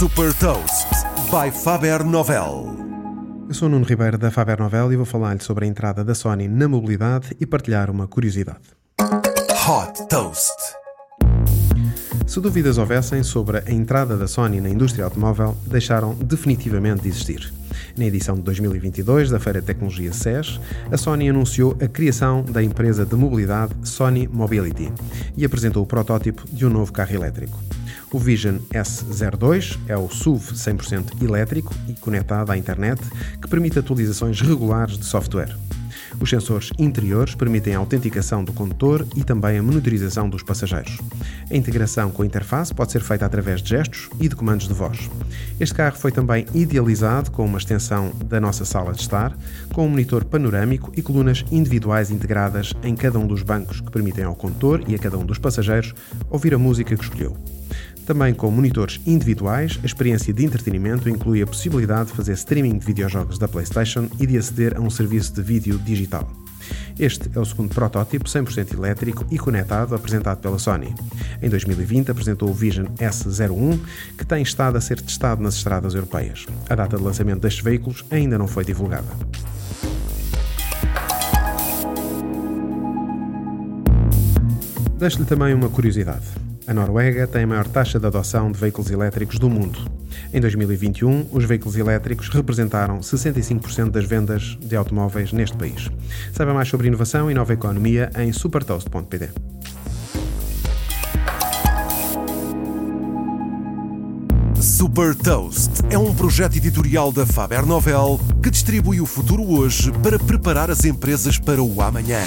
Super Toast by Faber Novel. Eu sou Nuno Ribeiro da Faber Novel e vou falar-lhe sobre a entrada da Sony na mobilidade e partilhar uma curiosidade. Hot Toast. Se dúvidas houvessem sobre a entrada da Sony na indústria automóvel, deixaram definitivamente de existir. Na edição de 2022 da Feira de Tecnologia SES, a Sony anunciou a criação da empresa de mobilidade Sony Mobility e apresentou o protótipo de um novo carro elétrico. O Vision S02 é o SUV 100% elétrico e conectado à internet que permite atualizações regulares de software. Os sensores interiores permitem a autenticação do condutor e também a monitorização dos passageiros. A integração com a interface pode ser feita através de gestos e de comandos de voz. Este carro foi também idealizado com uma extensão da nossa sala de estar, com um monitor panorâmico e colunas individuais integradas em cada um dos bancos que permitem ao condutor e a cada um dos passageiros ouvir a música que escolheu. Também com monitores individuais, a experiência de entretenimento inclui a possibilidade de fazer streaming de videojogos da PlayStation e de aceder a um serviço de vídeo digital. Este é o segundo protótipo 100% elétrico e conectado apresentado pela Sony. Em 2020 apresentou o Vision S01, que tem estado a ser testado nas estradas europeias. A data de lançamento destes veículos ainda não foi divulgada. Deixo-lhe também uma curiosidade. A Noruega tem a maior taxa de adoção de veículos elétricos do mundo. Em 2021, os veículos elétricos representaram 65% das vendas de automóveis neste país. Saiba mais sobre inovação e nova economia em supertoast.pt. Super Toast é um projeto editorial da Faber Novel que distribui o futuro hoje para preparar as empresas para o amanhã.